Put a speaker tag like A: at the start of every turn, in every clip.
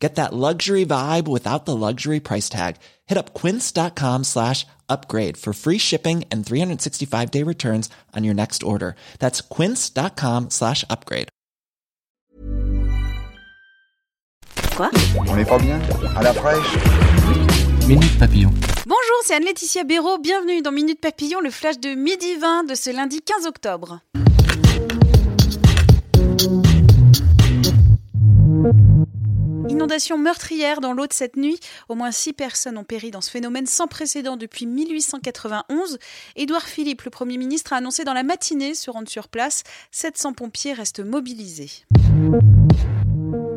A: Get that luxury vibe without the luxury price tag. Hit up quince.com slash upgrade for free shipping and 365 day returns on your next order. That's quince.com slash upgrade.
B: Quoi?
C: On n'est pas bien? À la fraîche?
D: Minute Papillon.
B: Bonjour, c'est Anne-Laetitia Béraud. Bienvenue dans Minute Papillon, le flash de midi 20 de ce lundi 15 octobre. Meurtrière dans l'eau de cette nuit. Au moins six personnes ont péri dans ce phénomène sans précédent depuis 1891. Édouard Philippe, le Premier ministre, a annoncé dans la matinée se rendre sur place. 700 pompiers restent mobilisés.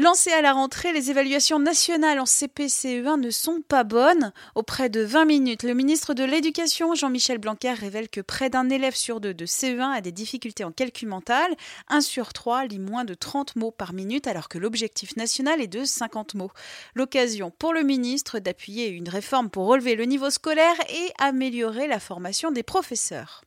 B: Lancées à la rentrée, les évaluations nationales en CP-CE1 ne sont pas bonnes. Auprès de 20 minutes, le ministre de l'Éducation, Jean-Michel Blanquer, révèle que près d'un élève sur deux de CE1 a des difficultés en calcul mental. Un sur trois lit moins de 30 mots par minute, alors que l'objectif national est de 50 mots. L'occasion pour le ministre d'appuyer une réforme pour relever le niveau scolaire et améliorer la formation des professeurs.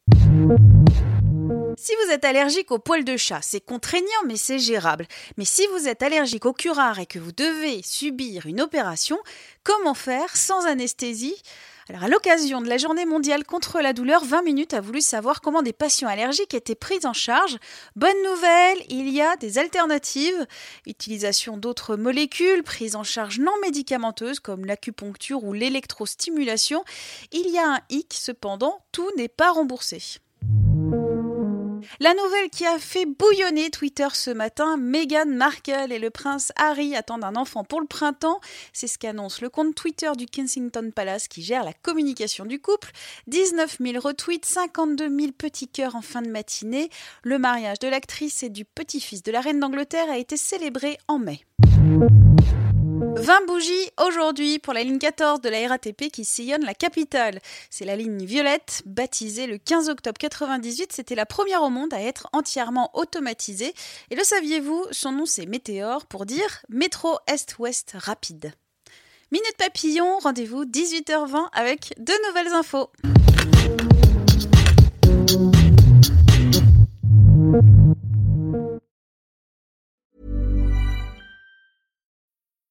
B: Si vous êtes allergique aux poils de chat, c'est contraignant mais c'est gérable. Mais si vous êtes allergique au curare et que vous devez subir une opération, comment faire sans anesthésie? Alors, à l'occasion de la journée mondiale contre la douleur, 20 minutes a voulu savoir comment des patients allergiques étaient pris en charge. Bonne nouvelle, il y a des alternatives. Utilisation d'autres molécules, prise en charge non médicamenteuse comme l'acupuncture ou l'électrostimulation. Il y a un hic, cependant, tout n'est pas remboursé. La nouvelle qui a fait bouillonner Twitter ce matin, Meghan Markle et le prince Harry attendent un enfant pour le printemps. C'est ce qu'annonce le compte Twitter du Kensington Palace qui gère la communication du couple. 19 000 retweets, 52 000 petits cœurs en fin de matinée. Le mariage de l'actrice et du petit-fils de la reine d'Angleterre a été célébré en mai. 20 bougies aujourd'hui pour la ligne 14 de la RATP qui sillonne la capitale. C'est la ligne violette, baptisée le 15 octobre 98. C'était la première au monde à être entièrement automatisée. Et le saviez-vous Son nom c'est Météor pour dire métro est-ouest rapide. Minute Papillon, rendez-vous 18h20 avec de nouvelles infos.